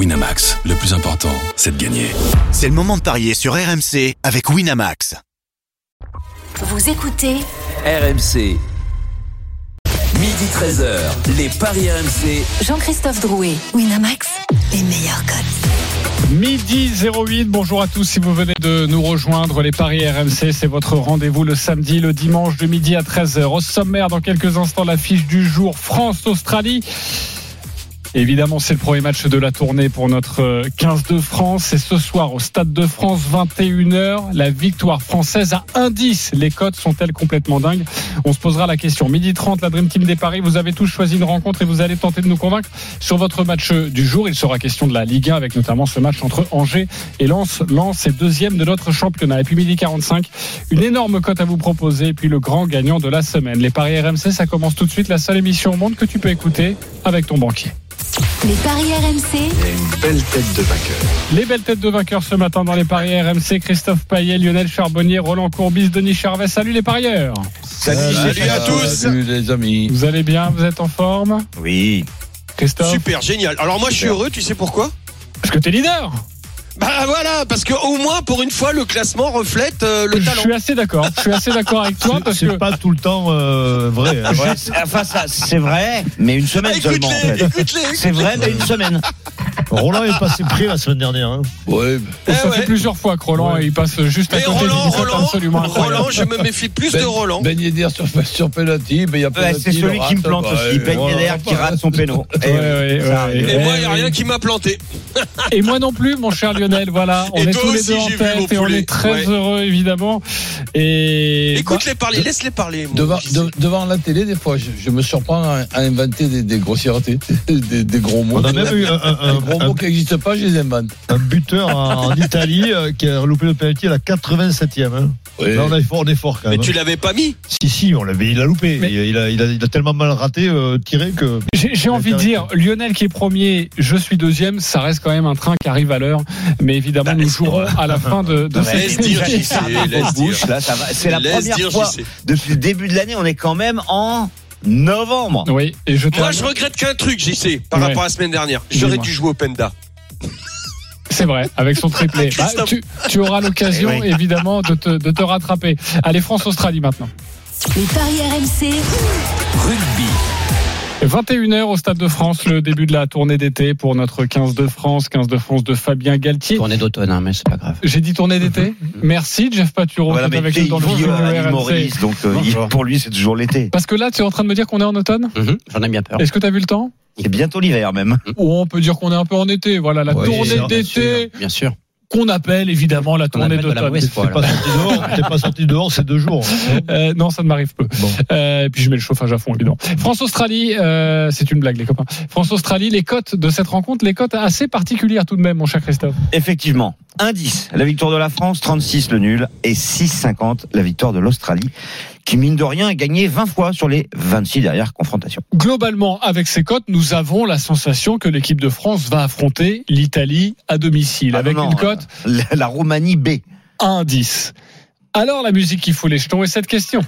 Winamax, le plus important, c'est de gagner. C'est le moment de parier sur RMC avec Winamax. Vous écoutez RMC. Midi 13h, les Paris RMC. Jean-Christophe Drouet, Winamax, les meilleurs codes. Midi 08, bonjour à tous si vous venez de nous rejoindre. Les Paris RMC, c'est votre rendez-vous le samedi, le dimanche de midi à 13h. Au sommaire, dans quelques instants, l'affiche du jour France-Australie. Évidemment, c'est le premier match de la tournée pour notre 15 de France. C'est ce soir au Stade de France, 21h. La victoire française à 1-10. Les cotes sont-elles complètement dingues? On se posera la question. Midi 30, la Dream Team des Paris. Vous avez tous choisi une rencontre et vous allez tenter de nous convaincre sur votre match du jour. Il sera question de la Ligue 1 avec notamment ce match entre Angers et Lens. Lens est deuxième de notre championnat. Et puis midi 45, une énorme cote à vous proposer. Et puis le grand gagnant de la semaine. Les Paris RMC, ça commence tout de suite. La seule émission au monde que tu peux écouter avec ton banquier. Les paris RMC. une belle tête de vainqueur. Les belles têtes de vainqueurs ce matin dans les paris RMC. Christophe Payet, Lionel Charbonnier, Roland Courbis, Denis Charvet. Salut les parieurs. Salut, à tous. Salut les amis. Vous allez bien Vous êtes en forme? Oui. Christophe? Super, génial. Alors moi je suis heureux, tu sais pourquoi? Parce que t'es leader. Bah voilà, parce que au moins pour une fois le classement reflète euh, le Je talent. suis assez d'accord. Je suis assez d'accord avec toi parce que C'est pas tout le temps euh, vrai. hein. Enfin, ça, c'est vrai, mais une Ah, semaine seulement. En écoute-les, fait. écoute-les. C'est vrai, mais une semaine. Roland est passé près la semaine dernière. hein. Ouais, Eh ça ouais. fait plusieurs fois que Roland il passe juste à Mais côté Roland, Roland, absolument. Roland, je me méfie plus de Ben- Roland. Ben Yedder sur, sur penalty, ben il y a Ouais, penalty, c'est celui qui me plante bah, aussi. Ben Voilà, Yedder qui rate son péno. Ouais. Et moi, il n'y a Eh, rien qui m'a planté. Et moi non plus, mon cher Lionel. Voilà, on Et est tous les deux en tête et on est très Ouais. heureux évidemment. Et Écoute-les parler, laisse-les parler. Devant, de- devant la télé, des fois, je, je me surprends à, à inventer des, des grossièretés, des, des gros mots. On a même eu un, un- Des gros un- mots qui n'existent pas, je les invente. un buteur en, en Italie euh, qui a loupé le penalty à la 87e. hein. Oui. Là, on est fort, on est fort quand Mais tu l'avais pas mis Si, si, on l'avait, il a loupé. Mais- Il, a, il, a, il a tellement mal raté, euh, tiré que. J'ai envie de dire, Lionel qui est premier, je suis deuxième, ça reste quand même un train qui arrive à l'heure. Mais évidemment, nous jouerons à la fin de, de Non, cette. C'est la Laisse première dire, fois depuis le début de l'année. On est quand même en novembre. Oui, et je Moi, je regrette qu'un truc, j'y sais, par Ouais. rapport à la semaine dernière. J'aurais dû jouer au Penda. C'est vrai, avec son triplé. Bah, tu, tu auras l'occasion, Eh oui. évidemment, de te, de te rattraper. Allez, France-Australie maintenant. Les paris RMC. Rugby. 21h au Stade de France, le début de la tournée d'été pour notre 15 de France, 15 de France de Fabien Galtier. Tournée d'automne, hein, mais c'est pas grave. J'ai dit tournée d'été. Merci, Jeff Paturo, Voilà, avec nous dans le RMC. Maurice, donc euh, il- pour lui, c'est toujours l'été. Parce que là, tu es en train de me dire qu'on est en automne? Mhm, J'en ai bien peur. Est-ce que tu as vu le temps? Il est bientôt l'hiver même. Ou on peut dire qu'on est un peu en été. Voilà, la Ouais, tournée bien d'été Bien sûr. Qu'on appelle évidemment la tournée de d'automne. T'es pas sorti dehors, t'es pas sorti dehors ces deux jours. Euh, non, ça ne m'arrive peu. Bon. Euh, et puis je mets le chauffage à fond, évidemment. France-Australie, euh, c'est une blague, les copains. France-Australie, les cotes de cette rencontre, les cotes assez particulières tout de même, mon cher Christophe. Effectivement. 1-10, la victoire de la France, 36 le nul, et 6-50 la victoire de l'Australie, qui mine de rien a gagné 20 fois sur les 26 dernières confrontations. Globalement, avec ces cotes, nous avons la sensation que l'équipe de France va affronter l'Italie à domicile, Ah avec non, une cote La, la Roumanie B. 1-10. Alors la musique qui fout les jetons est cette question.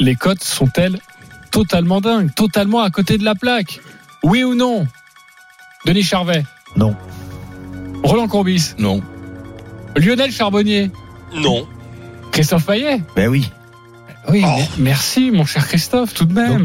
Les cotes sont-elles totalement dingues, totalement à côté de la plaque? Oui ou non? Denis Charvet Non. Roland Courbis Non. Lionel Charbonnier Non. Christophe Payet? Ben oui. Oui, Oh. merci mon cher Christophe, tout de même.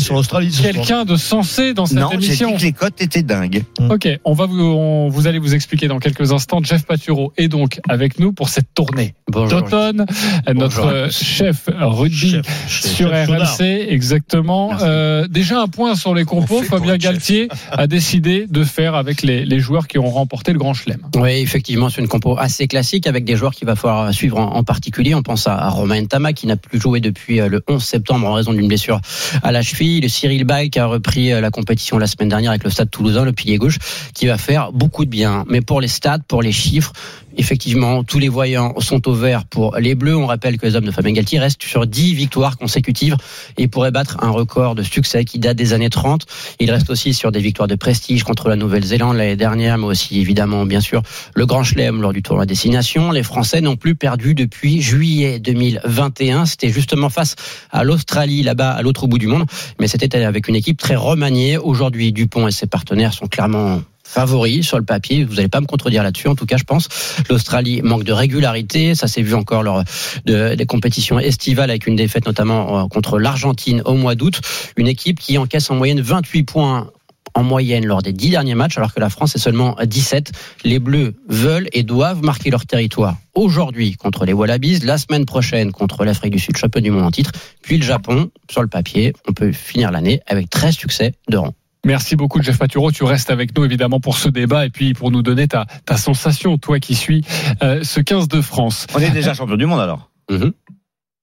sur l'Australie. Quelqu'un de sensé dans cette Non, j'ai dit émission. que les cotes étaient dingues. Ok, on va vous, on- vous allez vous expliquer dans quelques instants. Jeff Paturo est donc avec nous pour cette tournée d'automne. Notre chef rugby Chef, chef, sur chef. RMC, exactement. Euh, déjà un point sur les compos. Fabien. Galtier a décidé de faire avec les, les joueurs qui ont remporté le Grand Chelem. Oui, effectivement, c'est une compo assez classique avec des joueurs qu'il va falloir suivre en, en particulier. On pense à, à Romain Tama qui n'a plus joué depuis euh, le 11 septembre en raison d'une blessure à la cheville. Le Cyril Bay qui a repris euh, la compétition la semaine dernière avec le Stade Toulousain, le pilier gauche, qui va faire beaucoup de bien. Mais pour les stats, pour les chiffres, effectivement, tous les voyants sont au vert pour les Bleus. On rappelle que les hommes de Fabien Galtier restent sur 10 victoires consécutives et pourraient battre un record de succès qui date des années 30. Il reste aussi sur des victoires de prestige contre la Nouvelle-Zélande l'année dernière, mais aussi évidemment, bien sûr, le Grand Chelem lors du tournoi Destination. Les Français n'ont plus perdu depuis juillet 2021. C'était justement face à l'Australie, là-bas, à l'autre bout du monde. Mais c'était avec une équipe très remaniée. Aujourd'hui, Dupont et ses partenaires sont clairement favori sur le papier. Vous n'allez pas me contredire là-dessus. En tout cas, je pense l'Australie manque de régularité. Ça s'est vu encore lors de, des compétitions estivales avec une défaite notamment euh, contre l'Argentine au mois d'août. Une équipe qui encaisse en moyenne 28 points en moyenne lors des dix derniers matchs, alors que la France est seulement à 17. Les Bleus veulent et doivent marquer leur territoire aujourd'hui contre les Wallabies, la semaine prochaine contre l'Afrique du Sud, champion du monde en titre, puis le Japon. Sur le papier, on peut finir l'année avec 13 succès de rang. Merci beaucoup, Jeff Paturo. Tu restes avec nous, évidemment, pour ce débat et puis pour nous donner ta, ta sensation, toi qui suis euh, ce 15 de France. On est déjà champion du monde alors Mhm.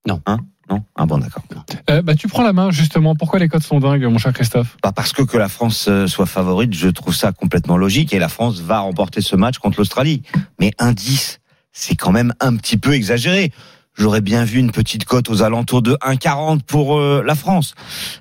Non. Hein? Non? Ah bon, d'accord. Euh, bah, tu prends la main, justement. Pourquoi les codes sont dingues, mon cher Christophe? Bah parce que que la France euh, soit favorite, je trouve ça complètement logique et la France va remporter ce match contre l'Australie. Mais un 10, c'est quand même un petit peu exagéré. J'aurais bien vu une petite cote aux alentours de 1,40 pour euh, la France.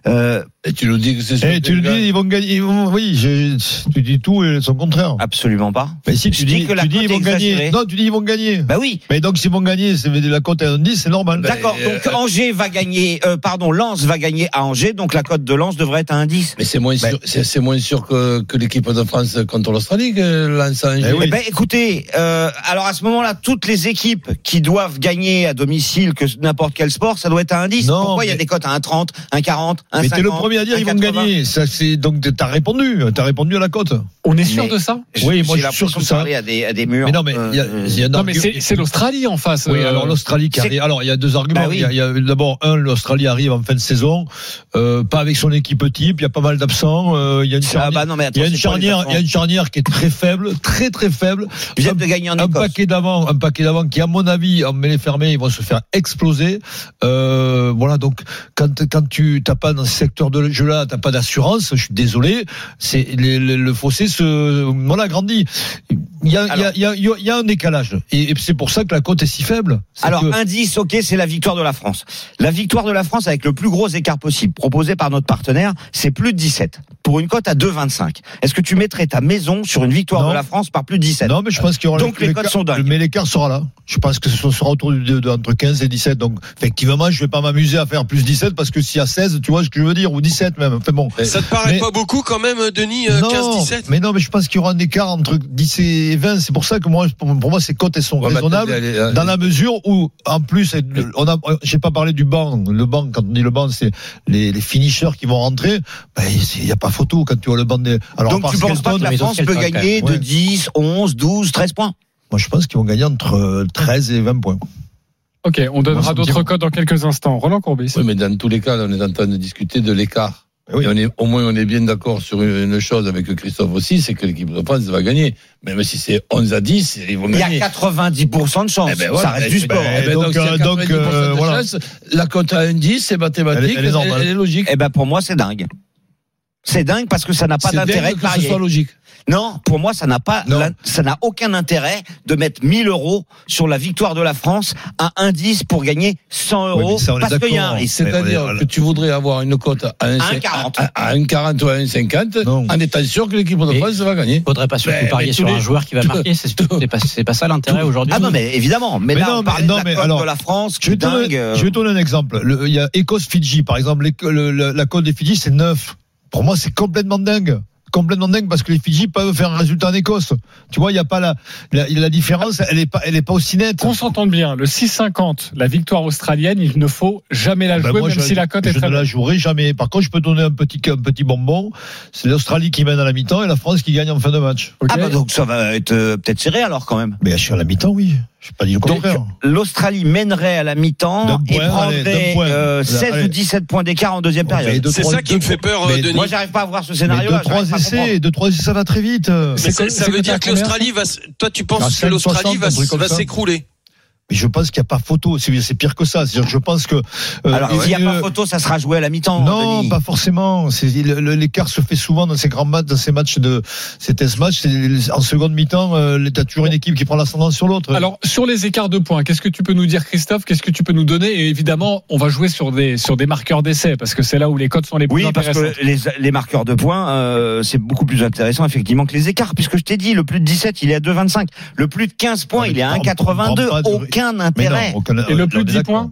Euh, Et tu nous dis que c'est Eh, tu le dis, ils vont gagner. ils vont- oui, je- tu dis tout et son contraire. absolument pas. Mais si tu dis dis, que la tu dis ils vont exagérée. gagner. Non, tu dis ils vont gagner. Bah oui. Mais donc s'ils vont gagner, c'est la cote à 10, c'est normal. D'accord. euh, Donc Angers va gagner, euh, pardon, Lens va gagner à Angers, donc la cote de Lens devrait être à 1,10. Mais c'est moins sûr, c'est, moins sûr que, que l'équipe de France contre l'Australie que Lens a Eh oui. Ben, écoutez, euh, alors à ce moment-là, toutes les équipes qui doivent gagner à domicile, que n'importe quel sport, ça doit être à 1,10. Non, Pourquoi il y a des cotes à 1,30, 1,40, 1,50 Mais t'es le premier à dire ils vont 1,80? gagner. Ça, c'est donc t'as répondu, t'as répondu à la cote. On est sûr Mais- de ça Oui, moi, je suis sûr de ça- à des, à des murs. Mais non, mais il y a, il y a un Non, mais c'est c'est l'Australie en face. Oui, euh, alors l'Australie qui arrive. Alors il y a deux arguments. Bah oui. Il y a- il y a d'abord un, l'Australie arrive en fin de saison, euh, pas avec son équipe type. Il y a pas mal d'absents. euh, il y a une Ah charnière. bah non, mais il y a une charnière, il y a une enfants. charnière qui est très faible, très très faible. Viennent Un- de gagner en un paquet d'avant, un paquet d'avant qui, à mon avis, en mêlée fermée, ils vont se faire exploser. Voilà, donc quand quand tu t'as pas dans ce secteur de jeu là, t'as pas d'assurance. Je suis désolé, c'est le, le- le fossé se voilà grandit. Il y a il y a, il y a il y a un décalage et, et c'est pour ça que la cote est si faible. C'est Alors, que- indice, ok, c'est la victoire de la France. La victoire de la France avec le plus gros écart possible proposé par notre partenaire, c'est plus de 17. Pour une cote à 2,25. Est-ce que tu mettrais ta maison sur une victoire Non. de la France par plus de 17 Non, mais je pense qu'il y aura Donc, les l'écart- codes sont dingues. Mais l'écart sera là. Je pense que ce sera autour de, de- entre 15 et 17. Donc, effectivement, je vais pas m'amuser à faire plus 17 parce que s'il y a 16, tu vois ce que je veux dire, ou 17 même. Enfin bon. Ça te paraît Mais- pas beaucoup quand même, Denis, euh, non, 15-17 mais non, mais je pense qu'il y aura un écart entre 10 et 20. C'est pour ça que moi, pour, pour moi, ces cotes, elles sont Ouais, raisonnables. attendez, allez, allez. Dans la mesure où, en plus, on a, j'ai pas parlé du banc. Le banc, quand on dit le banc, c'est les, les finishers qui vont rentrer. Ben, il y a pas photo quand tu vois le banc des. Alors, Donc tu penses pas que la France peut gagner de Ouais. 10, 11, 12, 13 points? Moi, je pense qu'ils vont gagner entre euh, 13 et 20 points. Ok, on donnera d'autres codes dans quelques instants. Roland Courbis. Oui, mais dans tous les cas, là, on est en train de discuter de l'écart. Eh oui. Et on est, au moins, on est bien d'accord sur une chose avec Christophe aussi, c'est que l'équipe de France va gagner. Même si c'est 11 à 10, ils vont Il y gagner. a 90% de chance. Eh ben ça reste eh du ben, sport. eh ben, Donc, euh, donc, 90% de euh, voilà. chance, la cote à 1 10, c'est mathématique, Elle est- elle est normale. elle est logique. Eh ben pour moi c'est dingue. C'est dingue parce que ça n'a pas C'est d'intérêt dingue de que ce parier. soit logique. Non, pour moi ça n'a pas, la- ça n'a aucun intérêt de mettre 1000 euros sur la victoire de la France à 1,10 pour gagner 100 Oui, euros mais ça, on est parce qu'il y a un d'accord. risque. C'est-à-dire que tu voudrais avoir une cote à 1,40 1,40. à, à 1,40 ou à 1,50 Non. en étant sûr que l'équipe de Et- France va gagner. Faudrait pas surtout Mais- parier mais sur un les- joueur qui va marquer. C'est c'est pas, c'est pas ça l'intérêt aujourd'hui. Ah non mais évidemment, mais, Mais là non, on non, de la mais cote alors, de la France Je vais, te donner, dingue. je vais te donner un exemple. Le- Il y a Écosse-Fidji, par exemple. l'éco- le- le- la cote des Fidji, c'est 9. Pour moi, c'est complètement dingue. Complètement dingue parce que les Fidji peuvent faire un résultat en Écosse. Tu vois, il y a pas la, la, la différence, elle est pas, elle est pas aussi nette. Qu'on s'entende bien, le 6,50, la victoire australienne, il ne faut jamais la Ben jouer, moi, même je, si la cote est je très ne la jouerai jamais. Par contre, je peux donner un petit, un petit bonbon. C'est l'Australie qui mène à la mi-temps et la France qui gagne en fin de match. Ah bah donc ça va être euh, peut-être serré alors quand même. Mais je suis à la mi-temps, oui. Je pas dit le Donc contraire. l'Australie mènerait à la mi-temps et point, prendrait euh, 16 Allez. ou 17 points d'écart en deuxième Mais période. de C'est ça qui me fait peur, mais- Denis. Moi j'arrive pas à voir ce Mais scénario deux, là. trois essais, deux, trois essais, ça va très vite. Mais C'est ça, ça veut que dire que l'Australie va. Toi, tu penses que 5,60, l'Australie va, s'écrouler Mais je pense qu'il n'y a pas photo. C'est c'est pire que ça. C'est-à-dire que je pense que. euh, Alors s'il n'y a euh, pas photo, ça sera joué à la mi-temps. Non, Denis. pas forcément. L'écart se fait souvent dans ces grands matchs, dans ces matchs de ces test matchs. En seconde mi-temps, euh, t'as toujours une équipe qui prend l'ascendant sur l'autre. Alors, sur les écarts de points, qu'est-ce que tu peux nous dire, Christophe? Qu'est-ce que tu peux nous donner? Et évidemment, on va jouer sur des, sur des marqueurs d'essai, parce que c'est là où les codes sont les plus Oui, parce intéressantes. que les, les marqueurs de points, euh, c'est beaucoup plus intéressant effectivement que les écarts, puisque je t'ai dit, le plus de 17, il est à 2,25. Le plus de 15 points, il est à on- on 1,82. prend pas de- Aucun intérêt. non, aucun- Et le on plus de 10 d'accord. points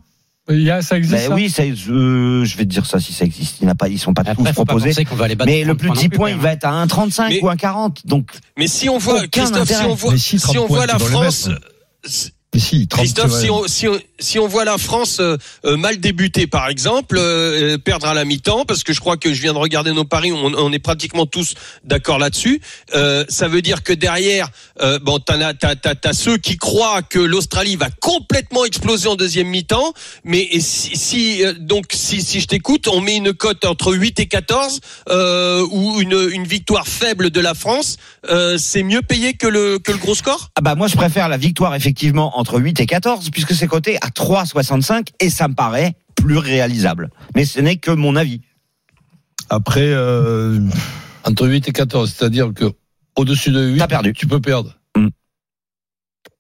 Il y a, ça existe Ben ça oui, ça, euh, je vais te dire ça si ça existe. Il n'a pas, ils sont pas Après, tous pas proposés. qu'on va les Mais le 30 plus points non 10 plus, points, quand il va être à 1,35 Mais- ou 1,40. Donc, Mais si on voit, Christophe, si on voit, si, 30 si on voit la France, mettre. Si- Mais si, 30, Christophe, si on, si, on, si on voit la France euh, euh, mal débuter, par exemple, euh, perdre à la mi-temps, parce que je crois que je viens de regarder nos paris, on, on est pratiquement tous d'accord là-dessus. Euh, ça veut dire que derrière, euh, bon, t'as, t'as, t'as ceux qui croient que l'Australie va complètement exploser en deuxième mi-temps, mais et si, si euh, donc si, si je t'écoute, on met une cote entre 8 et 14 euh, ou une, une victoire faible de la France, euh, c'est mieux payé que le que le gros score? ah bah moi je préfère la victoire effectivement entre 8 et 14 puisque c'est coté à 3,65 et ça me paraît plus réalisable. Mais ce n'est que mon avis. Après, euh, Entre 8 et 14, c'est-à-dire que au-dessus de 8, T'as perdu. tu peux perdre.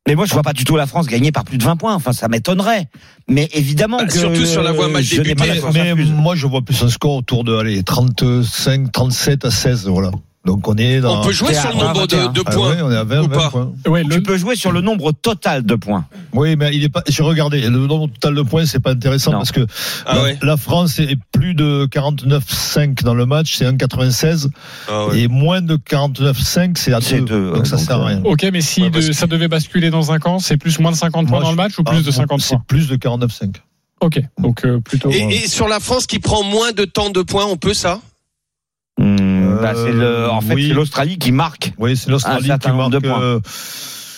Mais moi je vois pas du tout la France gagner par plus de 20 points. Enfin ça m'étonnerait. Mais évidemment Bah, que surtout sur la voie pas la mais, mais moi, je vois plus un score autour de allez, 35, 37 à 16. Voilà. Donc on est dans. On peut jouer sur le nombre de, 21. de Ah points. ouais, on est à 20, ou 20 pas points. Ouais, Tu le, peux jouer sur le nombre total de points. Oui, mais il est pas. J'ai regardé. Le nombre total de points, c'est pas intéressant Non. parce que Ah la, ouais. la France est plus de 49,5 dans le match, c'est 1,96 Ah ouais. et moins de 49,5 c'est à C'est 2. deux, donc ça donc, sert à euh, rien. ok, mais si de- ça devait basculer dans un camp, c'est plus moins de 50 points Moi, dans le match ou plus Ah, de 50 C'est points plus de 49,5. Ok, donc euh, plutôt. Et, et sur la France qui prend moins de temps de points, on peut ça? Hum, bah, c'est le, en fait, oui. c'est l'Australie qui marque. Oui, c'est l'Australie qui marque. de points. euh,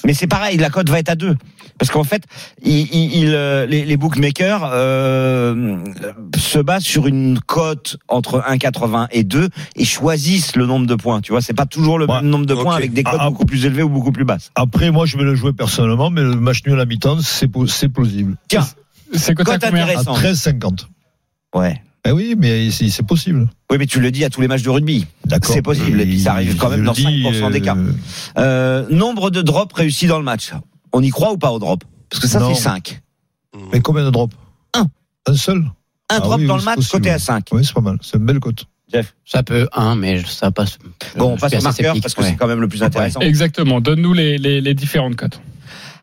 Mais c'est pareil, la cote va être à deux. Parce qu'en fait, il, il- il, euh, les, les bookmakers euh, se basent sur une cote entre 1,80 et 2 et choisissent le nombre de points. Tu vois, c'est pas toujours le Ouais. même nombre de points avec des cotes Ah, ah. beaucoup plus élevées ou beaucoup plus basses. Après, moi, je vais le jouer personnellement, mais le match nul à la mi-temps, c'est plausible. Tiens, C'est cote combien? À intéressante. 13,50. Ouais. Eh oui, mais c'est c'est possible. Oui, mais tu le dis à tous les matchs de rugby. D'accord. C'est possible, et puis ça arrive quand même dans le dis, 5% d'écart. euh, Euh, nombre de drops réussis dans le match. On y croit ou pas au drop Parce que ça fait 5. Mais combien de drops? Un. Un seul? Un Ah drop oui, dans oui, le c'est match possible. côté à 5. Oui, c'est pas mal. C'est une belle cote. Jeff. Ça peut un, mais ça passe. Bon, on passe au marqueur parce que ouais. c'est quand même le plus intéressant. Exactement. Donne-nous les, les, les différentes cotes.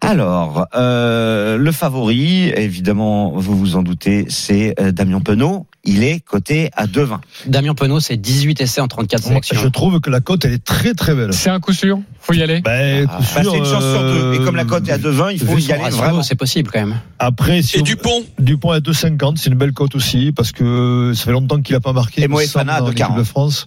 Alors, euh, le favori, évidemment, vous vous en doutez, c'est euh, Damien Penaud. Il est coté à 2,20. Damien Penaud, c'est 18 essais en 34 Moi, sélections. je trouve que la cote, elle est très très belle. C'est un coup sûr? Faut y aller. Ben, Ah, Bah, c'est une chance sur deux. Et comme la cote est à 2,20, il faut y aller vraiment. C'est possible quand même. Après, si Et on- Dupont Dupont à 2,50, c'est une belle cote aussi, parce que ça fait longtemps qu'il a pas marqué. Et Moefana 2,40. l'équipe de France.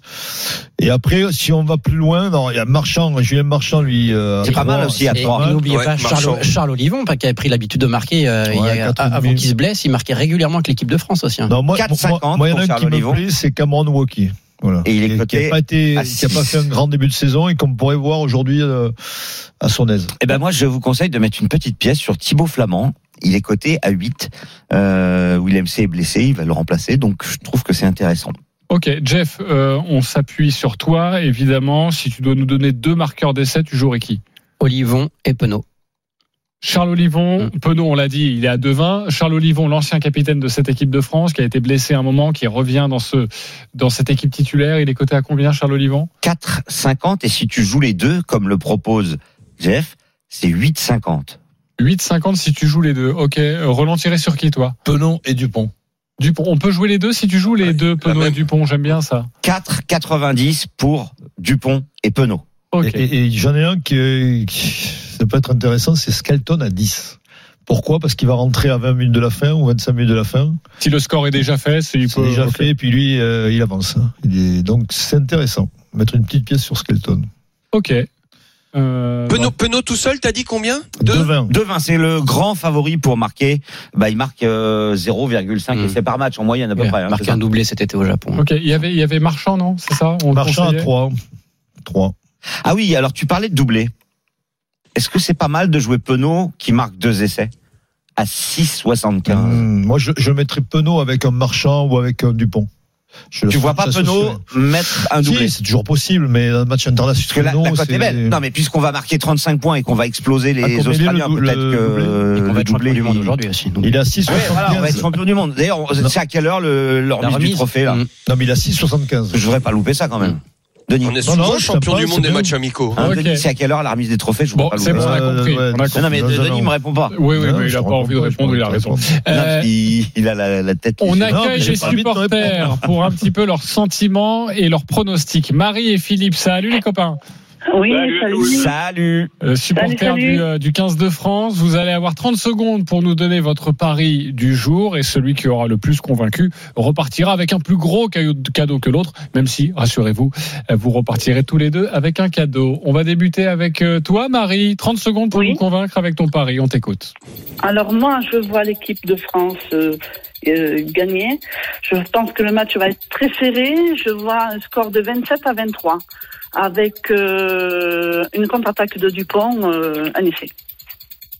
Et après, si on va plus loin, non, il y a Marchand, Julien Marchand, lui. euh, C'est pas mal aussi à c'est Et pas trois. mal. n'oubliez Ouais, pas. Charles, Charles Olivon, pas, qui avait pris l'habitude de marquer euh, il y a- 80 000. avant qu'il se blesse, il marquait régulièrement avec l'équipe de France aussi. hein. Non, moi, 4,50 moi, moi, il y en a pour un Charles qui Olivon. me plaît, c'est Cameron Walkie. Voilà. Et il est Qui- coté qui a pas été, à qui a pas six. fait un grand début de saison et qu'on pourrait voir aujourd'hui euh, à son aise. Eh ben moi, je vous conseille de mettre une petite pièce sur Thibaut Flamand. Il est coté à 8. Euh, Willem C est blessé, il va le remplacer, donc je trouve que c'est intéressant. Ok, Jeff, euh, on s'appuie sur toi, évidemment. Si tu dois nous donner deux marqueurs d'essai, tu jouerais qui? Olivon et Penaud. Charles Olivon, Penaud, on l'a dit, il est à 2,20. Charles Olivon, l'ancien capitaine de cette équipe de France, qui a été blessé à un moment, qui revient dans ce dans cette équipe titulaire. Il est coté à combien, Charles Olivon? 4,50 et si tu joues les deux, comme le propose Jeff, c'est 8,50. 8,50 si tu joues les deux. Ok, Roland tiré sur qui, toi? Penon et Dupont. Dupont. On peut jouer les deux si tu joues les deux, Penaud et. Dupont. J'aime bien ça. 4,90 pour Dupont et Penaud. Ok. Et, et- et j'en ai un qui, qui- ça peut être intéressant, c'est Skelton à 10. Pourquoi? Parce qu'il va rentrer à 20 minutes de la fin ou 25 minutes de la fin. Si le score est déjà fait, c'est il C'est peut- déjà fait, et puis lui, euh, il avance. Il est, donc c'est intéressant. Mettre une petite pièce sur Skelton. Ok. Euh, Penaud, Penaud tout seul, t'as dit combien? Deux? 2,20. 2,20, c'est le grand favori pour marquer. Bah, il marque euh, 0,5 Mm. essais par match en moyenne à peu Il près. a hein, marqué c'est ça. un doublé cet été au Japon. Ok, il y avait il y avait Marchand, non? C'est ça? On Marchand à conseillait? 3. 3. Ah oui, alors tu parlais de doublé. Est-ce que c'est pas mal de jouer Penaud qui marque deux essais à 6,75 Hum, moi, je, je mettrais Penaud avec un Marchand ou avec un Dupont. Je Tu vois pas Penaud mettre un doublé Si, c'est toujours possible, mais dans un match Parce que international, la, la cote c'est- est belle. Non, mais puisqu'on va marquer 35 points et qu'on va exploser Ah, les est Australiens, le peut-être que qu'on va être champion doublé, du monde il- aujourd'hui aussi. donc. il est à Ouais, 6,75. voilà, on va être champion du monde. D'ailleurs, c'est à quelle heure le, leur La remise du remise. trophée là? Non, mais il a 6,75. Je voudrais pas louper ça quand même. Denis. On est Non, non, souvent champion du monde des matchs amicaux. Hein, Ok. Denis, c'est à quelle heure la remise des trophées? Je Bon, vois pas c'est le bon, on a Euh, compris. ouais. on a Non, compris. Non, mais Denis an. me répond pas. Oui, oui, Non, mais il n'a pas envie de répondre, il a raison. Euh, il, il a la, la tête. On accueille les supporters pour un petit peu leurs sentiments et leurs pronostics. Marie et Philippe, salut les copains. Oui, Salut, salut. Salut. Euh, supporters Salut, salut. Du, euh, du 15 de France, vous allez avoir 30 secondes pour nous donner votre pari du jour et celui qui aura le plus convaincu repartira avec un plus gros cadeau cadeau que l'autre, même si, rassurez-vous, euh, vous repartirez tous les deux avec un cadeau. On va débuter avec toi, Marie. 30 secondes pour Oui. nous convaincre avec ton pari. On t'écoute. Alors moi, je vois l'équipe de France euh, euh, gagner. Je pense que le match va être très serré. Je vois un score de 27 à 23 avec euh, une contre-attaque de Dupont, euh, un essai.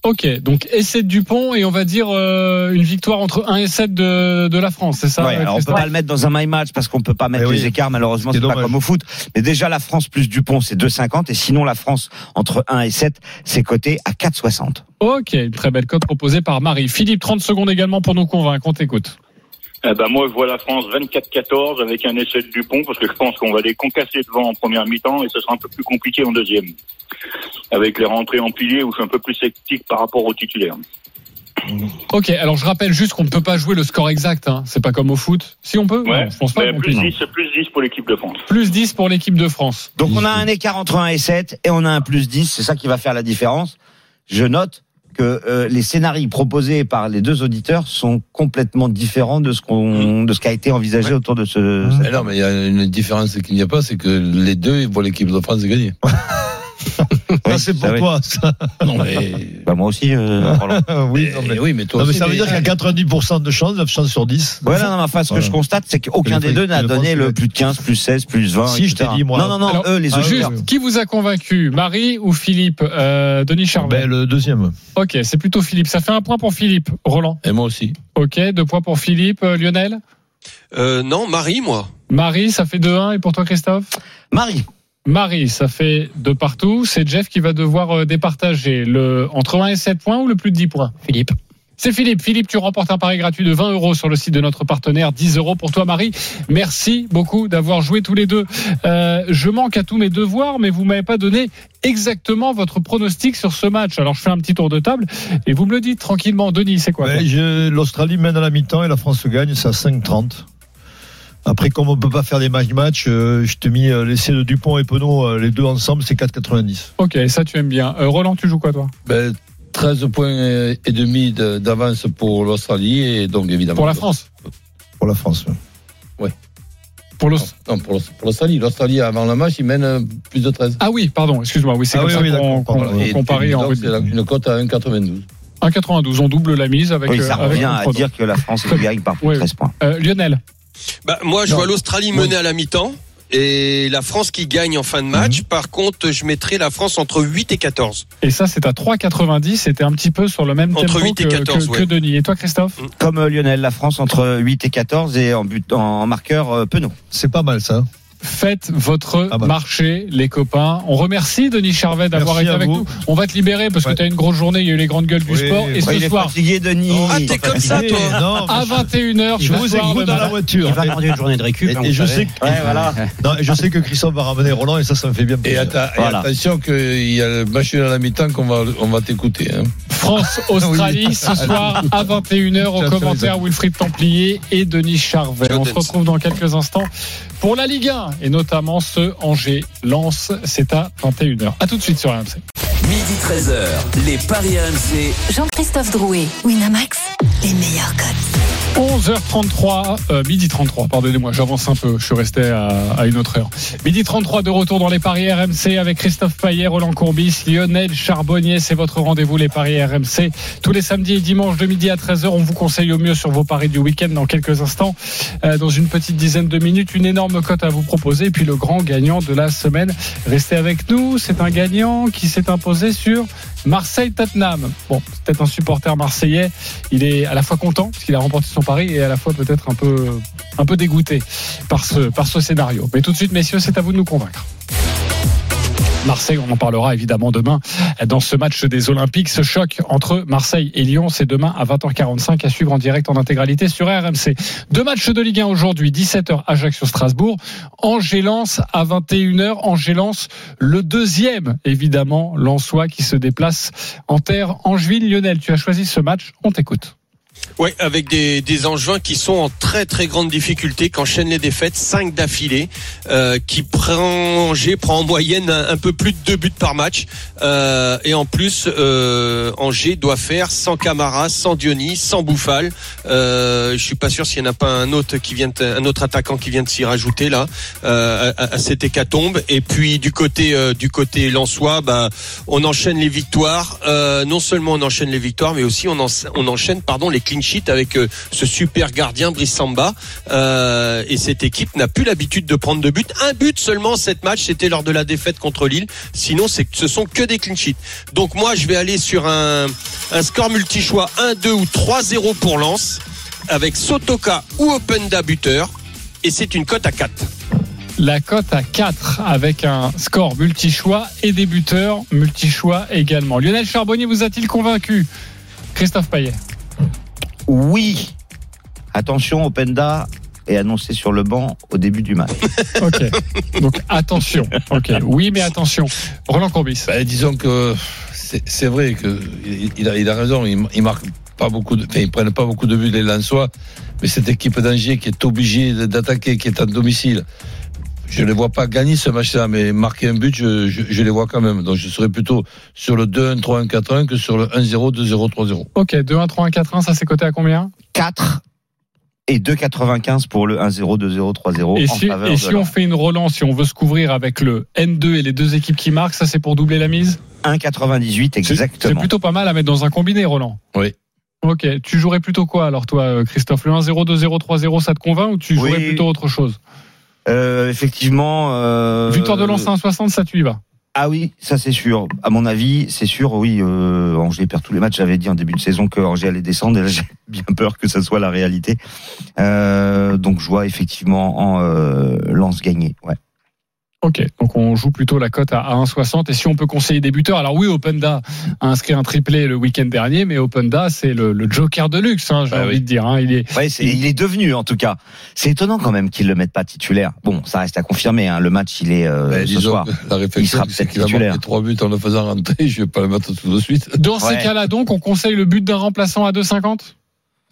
Ok, donc essai de Dupont et on va dire euh, une victoire entre 1 et 7 de, de la France, c'est ça Ouais, alors on peut pas le mettre dans un my match parce qu'on peut pas mettre Eh oui. les écarts malheureusement C'est pas dommage. comme au foot. Mais déjà la France plus Dupont c'est 2,50 et sinon la France entre 1 et 7 c'est coté à 4,60. Ok, une très belle cote proposée par Marie. Philippe, 30 secondes également pour nous convaincre. On t'écoute. Eh ben moi, je vois la France 24-14 avec un essai de Dupont parce que je pense qu'on va les concasser devant en première mi-temps et ce sera un peu plus compliqué en deuxième. Avec les rentrées en pilier où je suis un peu plus sceptique par rapport aux titulaires. Ok, alors je rappelle juste qu'on ne peut pas jouer le score exact. Hein. C'est pas comme au foot. Si on peut? Ouais, Non, je pense pas. plus. 10, plus 10 pour l'équipe de France. Plus 10 pour l'équipe de France. Donc on a un écart entre 1 et 7 et on a un plus 10, c'est ça qui va faire la différence. Je note que euh, les scénarios proposés par les deux auditeurs sont complètement différents de ce qu'on de ce qui a été envisagé autour de ce Mais non, mais il y a une différence qu'il n'y a pas, c'est que les deux ils voient l'équipe de France gagner. C'est pour toi. ça. Non, mais. Bah moi aussi euh, Roland. oui, non, mais, oui, mais toi non, mais aussi, ça veut mais- dire qu'il y a 90% de chances, 9 chances sur 10. Ouais, non, non, mais enfin, ce que Voilà. je constate, c'est qu'aucun des deux n'a donné le plus de 15, plus 16, plus 20. Si, je t'ai dit, moi. Non, non, non, Alors, eux, les ah, Juste, qui vous a convaincu, Marie ou Philippe euh, Denis Charvet Ben, le deuxième. Ok, c'est plutôt Philippe. Ça fait un point pour Philippe. Roland. Et moi aussi. Ok, deux points pour Philippe. Euh, Lionel. Euh, non, Marie, moi. Marie, ça fait 2-1. Et pour toi, Christophe Marie. Marie, ça fait de partout. C'est Jeff qui va devoir euh, départager le entre 1 et 7 points ou le plus de 10 points? Philippe. C'est Philippe. Philippe, tu remportes un pari gratuit de 20 euros sur le site de notre partenaire. 10 euros pour toi, Marie. Merci beaucoup d'avoir joué tous les deux. Euh, je manque à tous mes devoirs, mais vous m'avez pas donné exactement votre pronostic sur ce match. Alors, je fais un petit tour de table et vous me le dites tranquillement. Denis, c'est quoi? Je- L'Australie mène à la mi-temps et la France gagne, c'est à 5-30. Après, comme on peut pas faire des match-match, euh, je te mis euh, l'essai de Dupont et Penaud, euh, les deux ensemble, c'est 4,90. Ok, ça tu aimes bien. Euh, Roland, tu joues quoi toi? Ben, 13 points et demi de- d'avance pour l'Australie et donc évidemment. Pour la France? Pour la France. ouais. Pour l'Australie. L'Australie, avant le match, il mène plus de 13. Ah oui, pardon, excuse-moi. Oui, c'est Ah comme oui, ça oui, qu'on en. C'est la- une cote à 1,92. 1,92. On double la mise avec. Oui, ça revient à dire que la France gagne par plus Oui, de 13 points. Euh, Lionel. Bah, moi, je Non. vois l'Australie mener à la mi-temps et la France qui gagne en fin de match. Mhm. Par contre, je mettrai la France entre 8 et 14. Et ça, c'est à 3,90. C'était un petit peu sur le même Entre tempo 8 et que, 14, que- ouais. que Denis. Et toi, Christophe Comme euh, Lionel, la France entre 8 et 14 et en but en marqueur euh, Penaud. C'est pas mal, ça. Faites votre Ah bah. marché, les copains. On remercie Denis Charvet d'avoir été avec vous. nous. On va te libérer parce que Ouais. tu as une grosse journée. Il y a eu les grandes gueules du sport. Et ouais, ce il est soir, fatigué, Denis. Ah, t'es comme ça, toi Non, à 21h, je vous soir, écoute dans la voiture. Il va demander une journée de récup. Et, hein, et je savez. sais que, non, et je sais que Christophe va ramener Roland et ça, ça me fait bien Et, plaisir. et Voilà. attention qu'il y a le match à la mi-temps qu'on va, on va t'écouter. Hein. France-Australie Oui. ce soir à 21h au commentaire Wilfried Templier et Denis Charvet. On se retrouve dans quelques instants pour la Ligue 1 et notamment ce Angers Lens. C'est à 21h. À tout de suite sur RMC. Midi 13h, les Paris RMC. Jean-Christophe Drouet, Winamax, les meilleurs codes. 11h33, euh, midi 33, pardonnez-moi, j'avance un peu, je suis resté à, à une autre heure. Midi 33 de retour dans les Paris RMC avec Christophe Payet, Roland Courbis, Lionel Charbonnier, c'est votre rendez-vous les Paris RMC. Tous les samedis et dimanches de midi à 13h, on vous conseille au mieux sur vos paris du week-end dans quelques instants. Euh, dans une petite dizaine de minutes, une énorme cote à vous proposer et puis le grand gagnant de la semaine. Restez avec nous, c'est un gagnant qui s'est imposé sur Marseille-Tottenham. Bon, c'est peut-être un supporter marseillais. Il est à la fois content parce qu'il a remporté son pari et à la fois peut-être un peu, un peu dégoûté par ce, par ce scénario. Mais tout de suite, messieurs, c'est à vous de nous convaincre. Marseille. On en parlera évidemment demain dans ce match des Olympiques. Ce choc entre Marseille et Lyon, c'est demain à 20h45 à suivre en direct en intégralité sur RMC. Deux matchs de Ligue 1 aujourd'hui, 17h Ajaccio-Strasbourg, Angers-Lens à 21h. Angers-Lens, le deuxième évidemment, Lensois qui se déplace en terre angevine. Lionel, tu as choisi ce match, on t'écoute. Ouais, avec des, des Angevins qui sont en très très grande difficulté, qui enchaînent les défaites, 5 d'affilée, euh, qui prend Angers prend en moyenne un, peu plus de deux buts par match, euh, et en plus euh, Angers doit faire sans Camara, sans Diony, sans Bouffal. Euh, je suis pas sûr s'il n'y en a pas un autre qui vient, un autre attaquant qui vient de s'y rajouter là euh, à, à, cette hécatombe. Et puis du côté euh, du côté Lensois, bah on enchaîne les victoires. Euh, non seulement on enchaîne les victoires, mais aussi on, on enchaîne pardon les clean sheet avec euh, ce super gardien Brice Samba. Euh, et cette équipe n'a plus l'habitude de prendre de buts. Un but seulement cette match, c'était lors de la défaite contre Lille. Sinon, c'est ce sont que des clean sheets. Donc moi, je vais aller sur un, un score multi-choix 1-2 ou 3-0 pour Lens avec Sotoka ou Openda buteur. Et c'est une cote à 4 la cote à 4 avec un score multi-choix et des buteurs multi-choix également. Lionel Charbonnier vous a-t-il convaincu? Christophe Payet oui. Attention, Openda est annoncé sur le banc au début du match. ok. Donc attention. Ok. Oui, mais attention. Roland Courbis. Bah, disons que c'est vrai que il a, il a raison. Il, il, marque pas beaucoup de, enfin, ils prennent pas beaucoup de buts les Lensois, mais cette équipe d'Angers qui est obligée d'attaquer, qui est à domicile. Je ne les vois pas gagner ce match-là, mais marquer un but, je, je, je, les vois quand même. Donc je serais plutôt sur le 2-1, 3-1, 4-1 que sur le 1-0, 2-0, 3-0. Ok, 2-1, 3-1, 4-1, ça c'est coté à combien? 4 et 2,95 pour le 1-0, 2-0, 3-0. Et si, et si on fait une relance, si on veut se couvrir avec le N2 et les deux équipes qui marquent, ça c'est pour doubler la mise? 1,98 exactement. C'est plutôt pas mal à mettre dans un combiné, Roland. Oui. Ok, tu jouerais plutôt quoi alors toi, Christophe? Le 1-0, 2-0, 3-0, ça te convainc ou tu jouerais oui. plutôt autre chose? Euh, effectivement. Euh, Victoire de Lens à 1,60, ça tu y vas ah oui, ça c'est sûr. À mon avis, c'est sûr. Oui, euh, Angers perd tous les matchs. J'avais dit en début de saison que Angers allait descendre. Et là, j'ai bien peur que ça soit la réalité. Euh, donc, je vois effectivement en euh, Lance gagner. Ouais. Ok, donc on joue plutôt la cote à 1,60 et si on peut conseiller des buteurs, alors oui, Openda a inscrit un triplé le week-end dernier, mais Openda c'est le, le, joker de luxe, hein, j'ai ah, envie oui. de dire. Hein. Il est, ouais, est, il... est devenu en tout cas. C'est étonnant quand même qu'il le mette pas titulaire. Bon, ça reste à confirmer. Hein. Le match, il est euh, bah, ce soir. La réflexion, c'est qu'il a marqué trois buts en le faisant rentrer. Je vais pas le mettre tout de suite. Dans ouais. ces cas-là, donc, on conseille le but d'un remplaçant à 2,50